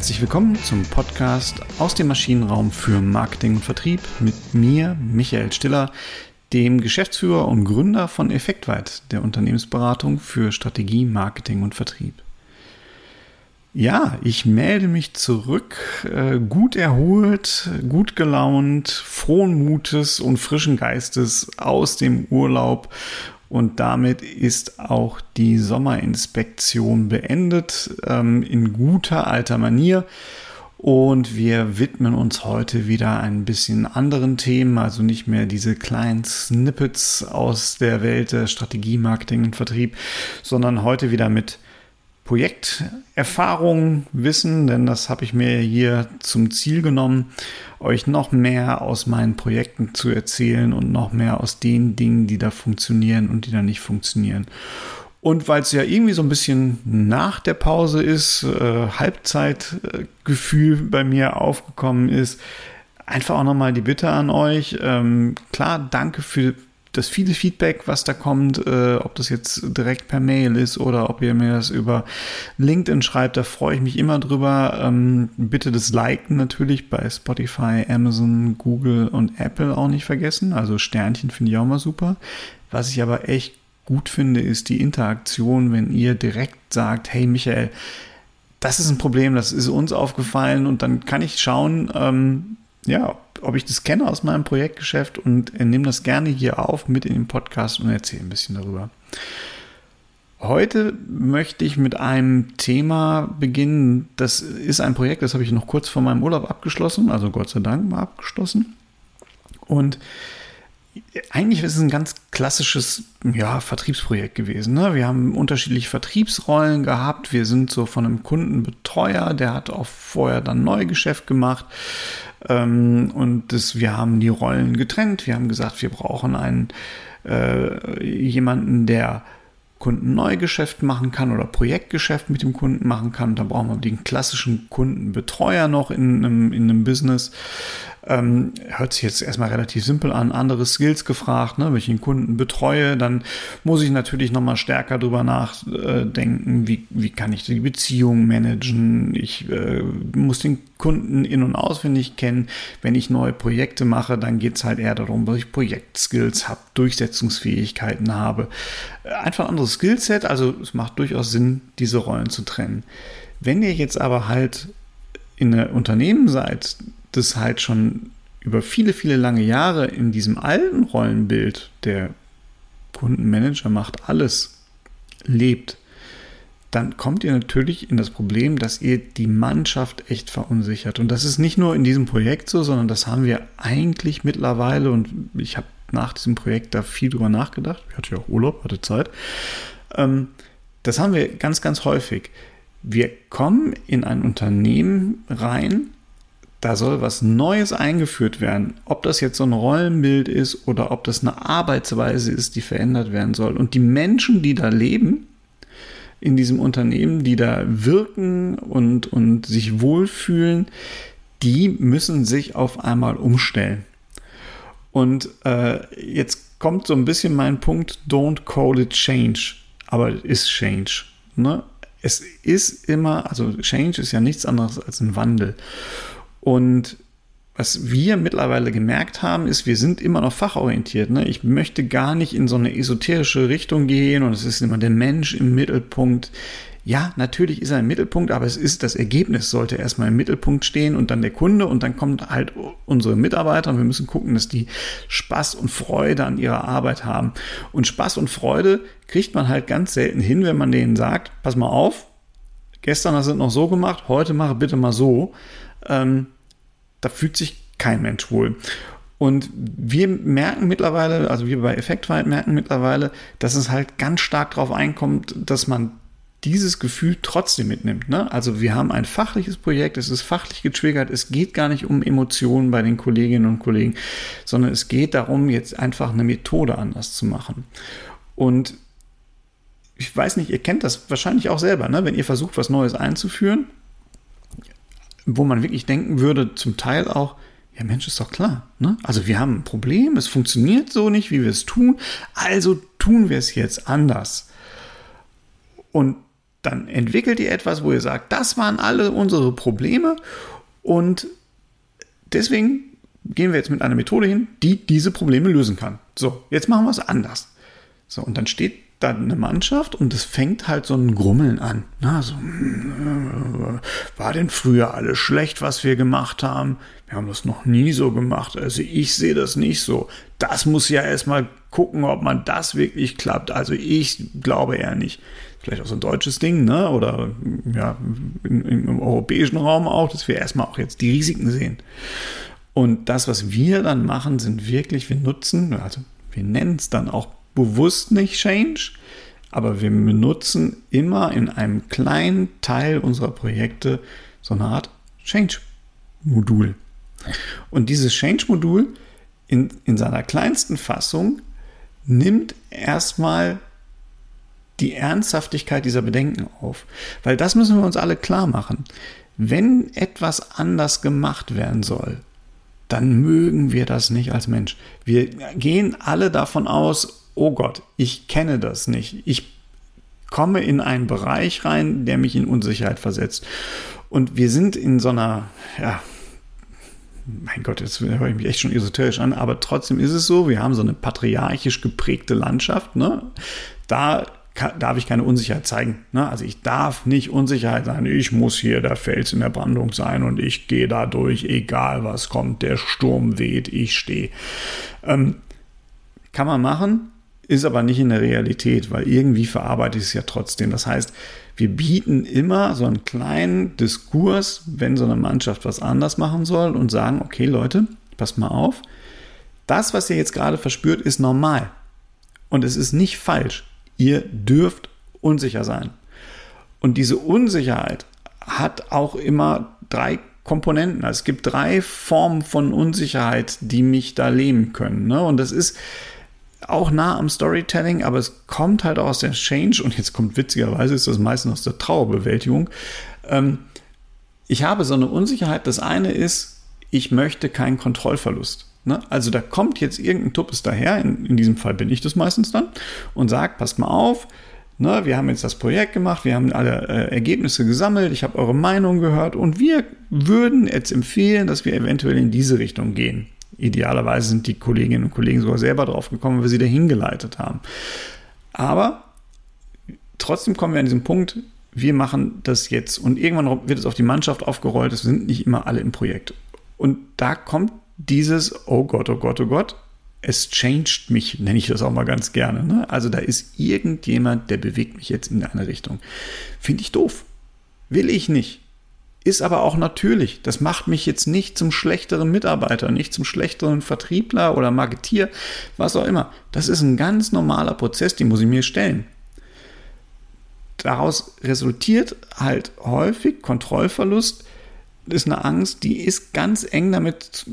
Herzlich willkommen zum Podcast aus dem Maschinenraum für Marketing und Vertrieb mit mir, Michael Stiller, dem Geschäftsführer und Gründer von Effektweit, der Unternehmensberatung für Strategie, Marketing und Vertrieb. Ja, ich melde mich zurück, äh, gut erholt, gut gelaunt, frohen Mutes und frischen Geistes aus dem Urlaub. Und damit ist auch die Sommerinspektion beendet ähm, in guter alter Manier. Und wir widmen uns heute wieder ein bisschen anderen Themen, also nicht mehr diese kleinen Snippets aus der Welt der Strategie, Marketing und Vertrieb, sondern heute wieder mit Projekterfahrung, Wissen, denn das habe ich mir hier zum Ziel genommen, euch noch mehr aus meinen Projekten zu erzählen und noch mehr aus den Dingen, die da funktionieren und die da nicht funktionieren. Und weil es ja irgendwie so ein bisschen nach der Pause ist, äh, Halbzeitgefühl bei mir aufgekommen ist, einfach auch nochmal die Bitte an euch. Ähm, klar, danke für das viele Feedback, was da kommt, äh, ob das jetzt direkt per Mail ist oder ob ihr mir das über LinkedIn schreibt, da freue ich mich immer drüber. Ähm, bitte das Liken natürlich bei Spotify, Amazon, Google und Apple auch nicht vergessen. Also Sternchen finde ich auch mal super. Was ich aber echt gut finde, ist die Interaktion, wenn ihr direkt sagt, hey Michael, das ist ein Problem, das ist uns aufgefallen und dann kann ich schauen, ähm, ja, ob ich das kenne aus meinem Projektgeschäft und nehme das gerne hier auf mit in den Podcast und erzähle ein bisschen darüber. Heute möchte ich mit einem Thema beginnen. Das ist ein Projekt, das habe ich noch kurz vor meinem Urlaub abgeschlossen, also Gott sei Dank mal abgeschlossen. Und eigentlich ist es ein ganz klassisches ja, Vertriebsprojekt gewesen. Ne? Wir haben unterschiedliche Vertriebsrollen gehabt. Wir sind so von einem Kundenbetreuer, der hat auch vorher dann Neugeschäft gemacht. Ähm, und das, wir haben die Rollen getrennt. Wir haben gesagt, wir brauchen einen äh, jemanden, der Kundenneugeschäft machen kann oder Projektgeschäft mit dem Kunden machen kann. Da brauchen wir den klassischen Kundenbetreuer noch in einem, in einem Business. Ähm, hört sich jetzt erstmal relativ simpel an. Andere Skills gefragt, ne? wenn ich einen Kunden betreue, dann muss ich natürlich nochmal stärker drüber nachdenken, wie, wie kann ich die Beziehung managen. Ich äh, muss den Kunden in- und auswendig kennen. Wenn ich neue Projekte mache, dann geht es halt eher darum, dass ich Projektskills habe, Durchsetzungsfähigkeiten habe. Einfach ein anderes Skillset, also es macht durchaus Sinn, diese Rollen zu trennen. Wenn ihr jetzt aber halt in einem Unternehmen seid, das halt schon über viele, viele lange Jahre in diesem alten Rollenbild, der Kundenmanager macht alles, lebt, dann kommt ihr natürlich in das Problem, dass ihr die Mannschaft echt verunsichert. Und das ist nicht nur in diesem Projekt so, sondern das haben wir eigentlich mittlerweile, und ich habe nach diesem Projekt da viel drüber nachgedacht. Ich hatte ja auch Urlaub, hatte Zeit. Ähm, das haben wir ganz, ganz häufig. Wir kommen in ein Unternehmen rein, da soll was Neues eingeführt werden. Ob das jetzt so ein Rollenbild ist oder ob das eine Arbeitsweise ist, die verändert werden soll. Und die Menschen, die da leben, in diesem Unternehmen, die da wirken und, und sich wohlfühlen, die müssen sich auf einmal umstellen. Und äh, jetzt kommt so ein bisschen mein Punkt, don't call it change, aber es ist change. Ne? Es ist immer, also change ist ja nichts anderes als ein Wandel. Und was wir mittlerweile gemerkt haben, ist, wir sind immer noch fachorientiert. Ne? Ich möchte gar nicht in so eine esoterische Richtung gehen und es ist immer der Mensch im Mittelpunkt. Ja, natürlich ist er im Mittelpunkt, aber es ist das Ergebnis sollte erstmal im Mittelpunkt stehen und dann der Kunde und dann kommt halt unsere Mitarbeiter und wir müssen gucken, dass die Spaß und Freude an ihrer Arbeit haben. Und Spaß und Freude kriegt man halt ganz selten hin, wenn man denen sagt, pass mal auf, gestern hast du es noch so gemacht, heute mache bitte mal so ähm, da fühlt sich kein Mensch wohl. Und wir merken mittlerweile, also wir bei Effektweit merken mittlerweile, dass es halt ganz stark darauf einkommt, dass man dieses Gefühl trotzdem mitnimmt. Ne? Also wir haben ein fachliches Projekt, es ist fachlich getriggert, es geht gar nicht um Emotionen bei den Kolleginnen und Kollegen, sondern es geht darum, jetzt einfach eine Methode anders zu machen. Und ich weiß nicht, ihr kennt das wahrscheinlich auch selber, ne? wenn ihr versucht, was Neues einzuführen wo man wirklich denken würde, zum Teil auch, ja Mensch, ist doch klar. Ne? Also wir haben ein Problem, es funktioniert so nicht, wie wir es tun, also tun wir es jetzt anders. Und dann entwickelt ihr etwas, wo ihr sagt, das waren alle unsere Probleme und deswegen gehen wir jetzt mit einer Methode hin, die diese Probleme lösen kann. So, jetzt machen wir es anders. So, und dann steht da eine Mannschaft und es fängt halt so ein Grummeln an. Na, so, war denn früher alles schlecht, was wir gemacht haben? Wir haben das noch nie so gemacht. Also ich sehe das nicht so. Das muss ja erstmal gucken, ob man das wirklich klappt. Also ich glaube eher nicht. Vielleicht auch so ein deutsches Ding, ne? Oder ja, im, im europäischen Raum auch, dass wir erstmal auch jetzt die Risiken sehen. Und das, was wir dann machen, sind wirklich, wir nutzen, also wir nennen es dann auch bewusst nicht Change, aber wir benutzen immer in einem kleinen Teil unserer Projekte so eine Art Change-Modul. Und dieses Change-Modul in, in seiner kleinsten Fassung nimmt erstmal die Ernsthaftigkeit dieser Bedenken auf. Weil das müssen wir uns alle klar machen. Wenn etwas anders gemacht werden soll, dann mögen wir das nicht als Mensch. Wir gehen alle davon aus, oh Gott, ich kenne das nicht. Ich komme in einen Bereich rein, der mich in Unsicherheit versetzt. Und wir sind in so einer, ja, mein Gott, jetzt höre ich mich echt schon esoterisch an, aber trotzdem ist es so, wir haben so eine patriarchisch geprägte Landschaft. Ne? Da darf ich keine Unsicherheit zeigen. Ne? Also ich darf nicht Unsicherheit sein. Ich muss hier der Fels in der Brandung sein und ich gehe da durch, egal was kommt. Der Sturm weht, ich stehe. Ähm, kann man machen, ist aber nicht in der Realität, weil irgendwie verarbeite ich es ja trotzdem. Das heißt, wir bieten immer so einen kleinen Diskurs, wenn so eine Mannschaft was anders machen soll und sagen, okay Leute, passt mal auf, das, was ihr jetzt gerade verspürt, ist normal. Und es ist nicht falsch. Ihr dürft unsicher sein. Und diese Unsicherheit hat auch immer drei Komponenten. Also es gibt drei Formen von Unsicherheit, die mich da leben können. Ne? Und das ist auch nah am Storytelling, aber es kommt halt auch aus der Change und jetzt kommt witzigerweise ist das meistens aus der Trauerbewältigung. Ähm, ich habe so eine Unsicherheit. Das eine ist, ich möchte keinen Kontrollverlust. Ne? Also da kommt jetzt irgendein Tuppes daher, in, in, diesem Fall bin ich das meistens dann, und sagt, passt mal auf, ne, wir haben jetzt das Projekt gemacht, wir haben alle äh, Ergebnisse gesammelt, ich habe eure Meinung gehört und wir würden jetzt empfehlen, dass wir eventuell in diese Richtung gehen. Idealerweise sind die Kolleginnen und Kollegen sogar selber drauf gekommen, weil sie dahin geleitet haben. Aber trotzdem kommen wir an diesen Punkt, wir machen das jetzt und irgendwann wird es auf die Mannschaft aufgerollt, es sind nicht immer alle im Projekt. Und da kommt dieses, oh Gott, oh Gott, oh Gott, es changed mich, nenne ich das auch mal ganz gerne. Ne? Also da ist irgendjemand, der bewegt mich jetzt in eine Richtung. Finde ich doof. Will ich nicht. Ist aber auch natürlich. Das macht mich jetzt nicht zum schlechteren Mitarbeiter, nicht zum schlechteren Vertriebler oder Marketier, was auch immer. Das ist ein ganz normaler Prozess, den muss ich mir stellen. Daraus resultiert halt häufig Kontrollverlust, ist eine Angst, die ist ganz eng damit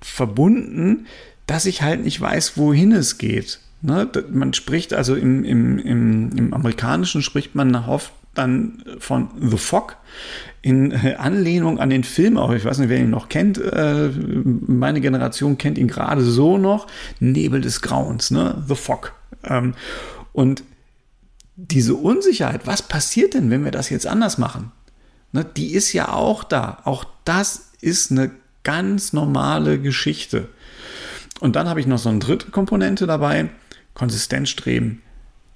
verbunden, dass ich halt nicht weiß, wohin es geht. Ne? Man spricht also im, im, im, im Amerikanischen spricht man oft dann von The Fog in Anlehnung an den Film, auch ich weiß nicht, wer ihn noch kennt, äh, meine Generation kennt ihn gerade so noch, Nebel des Grauens, ne? The Fog. Ähm, und diese Unsicherheit, was passiert denn, wenn wir das jetzt anders machen? Ne, die ist ja auch da. Auch das ist eine ganz normale Geschichte. Und dann habe ich noch so eine dritte Komponente dabei, Konsistenzstreben,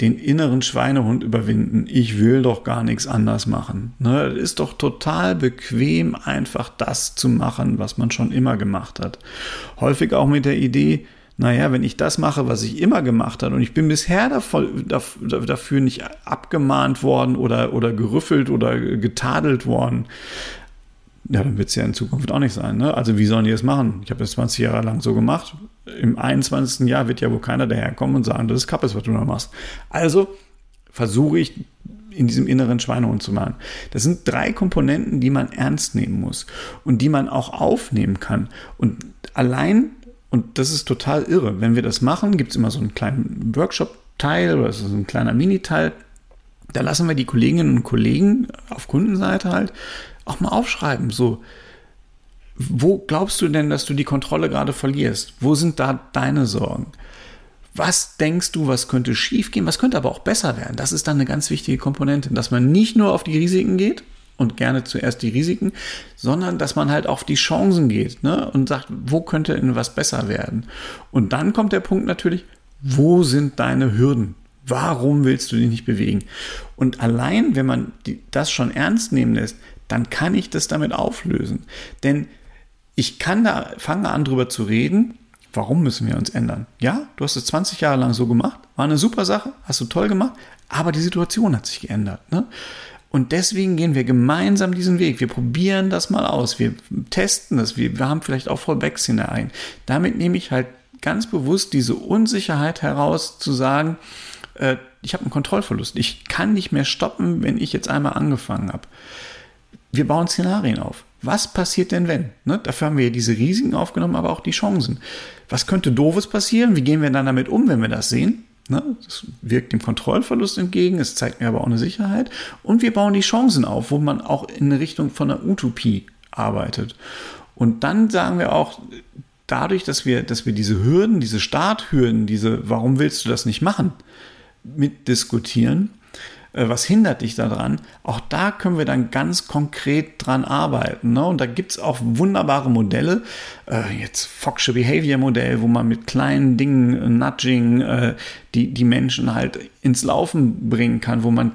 den inneren Schweinehund überwinden. Ich will doch gar nichts anders machen. Ne, es ist doch total bequem, einfach das zu machen, was man schon immer gemacht hat. Häufig auch mit der Idee, naja, wenn ich das mache, was ich immer gemacht habe und ich bin bisher dafür nicht abgemahnt worden oder, oder gerüffelt oder getadelt worden, ja, dann wird es ja in Zukunft auch nicht sein. Ne? Also wie sollen die das machen? Ich habe das 20 Jahre lang so gemacht. Im 21. Jahr wird ja wohl keiner daherkommen und sagen, das ist Kappes, was du da machst. Also versuche ich in diesem inneren Schweinehund zu machen. Das sind drei Komponenten, die man ernst nehmen muss und die man auch aufnehmen kann. Und allein, und das ist total irre, wenn wir das machen, gibt es immer so einen kleinen Workshop-Teil oder so ein kleiner Miniteil. Da lassen wir die Kolleginnen und Kollegen auf Kundenseite halt auch mal aufschreiben. So, wo glaubst du denn, dass du die Kontrolle gerade verlierst? Wo sind da deine Sorgen? Was denkst du, was könnte schiefgehen, was könnte aber auch besser werden? Das ist dann eine ganz wichtige Komponente, dass man nicht nur auf die Risiken geht und gerne zuerst die Risiken, sondern dass man halt auf die Chancen geht ne? und sagt, wo könnte denn was besser werden? Und dann kommt der Punkt natürlich, wo sind deine Hürden? Warum willst du dich nicht bewegen? Und allein, wenn man das schon ernst nehmen lässt, dann kann ich das damit auflösen. Denn ich kann da, fange an drüber zu reden, warum müssen wir uns ändern? Ja, du hast es 20 Jahre lang so gemacht, war eine super Sache, hast du toll gemacht, aber die Situation hat sich geändert. Ne? Und deswegen gehen wir gemeinsam diesen Weg. Wir probieren das mal aus. Wir testen das. Wir, wir haben vielleicht auch Fallbacks hinein. Damit nehme ich halt ganz bewusst diese Unsicherheit heraus, zu sagen, äh, ich habe einen Kontrollverlust. Ich kann nicht mehr stoppen, wenn ich jetzt einmal angefangen habe. Wir bauen Szenarien auf. Was passiert denn, wenn? Ne? Dafür haben wir diese Risiken aufgenommen, aber auch die Chancen. Was könnte doofes passieren? Wie gehen wir dann damit um, wenn wir das sehen? Ne? Das wirkt dem Kontrollverlust entgegen, es zeigt mir aber auch eine Sicherheit. Und wir bauen die Chancen auf, wo man auch in Richtung von einer Utopie arbeitet. Und dann sagen wir auch, dadurch, dass wir, dass wir diese Hürden, diese Starthürden, diese, warum willst du das nicht machen, mitdiskutieren, was hindert dich daran? Auch da können wir dann ganz konkret dran arbeiten. Ne? Und da gibt es auch wunderbare Modelle. Äh, jetzt Fox'sche Behavior Modell, wo man mit kleinen Dingen, äh, Nudging, äh, die, die Menschen halt ins Laufen bringen kann, wo man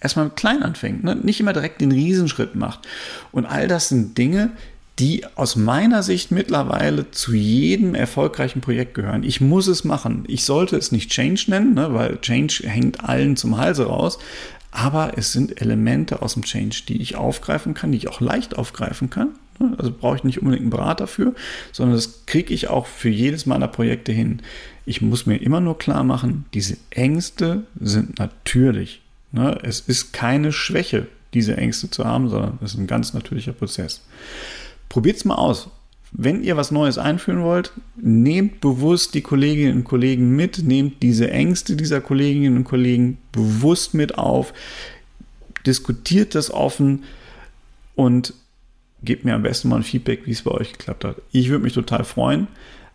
erstmal klein anfängt, ne? nicht immer direkt den Riesenschritt macht. Und all das sind Dinge, die aus meiner Sicht mittlerweile zu jedem erfolgreichen Projekt gehören. Ich muss es machen. Ich sollte es nicht Change nennen, ne, weil Change hängt allen zum Halse raus. Aber es sind Elemente aus dem Change, die ich aufgreifen kann, die ich auch leicht aufgreifen kann. Ne. Also brauche ich nicht unbedingt einen Berater dafür, sondern das kriege ich auch für jedes meiner Projekte hin. Ich muss mir immer nur klar machen, diese Ängste sind natürlich. Ne. Es ist keine Schwäche, diese Ängste zu haben, sondern es ist ein ganz natürlicher Prozess. Probiert es mal aus. Wenn ihr was Neues einführen wollt, nehmt bewusst die Kolleginnen und Kollegen mit, nehmt diese Ängste dieser Kolleginnen und Kollegen bewusst mit auf, diskutiert das offen und gebt mir am besten mal ein Feedback, wie es bei euch geklappt hat. Ich würde mich total freuen.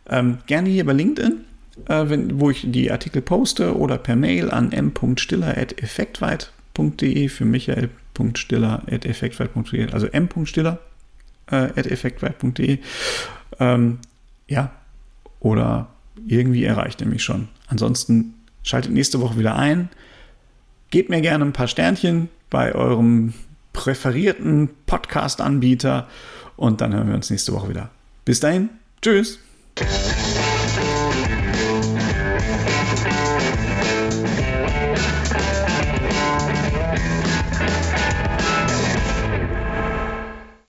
Ähm, gerne hier bei LinkedIn, äh, wenn, wo ich die Artikel poste oder per Mail an m.stiller.effektweit.de für michael.stiller.effektweit.de, also m.stiller effektweit.de. Ähm, ja, oder irgendwie erreicht er mich schon. Ansonsten schaltet nächste Woche wieder ein. Gebt mir gerne ein paar Sternchen bei eurem präferierten Podcast-Anbieter und dann hören wir uns nächste Woche wieder. Bis dahin, tschüss.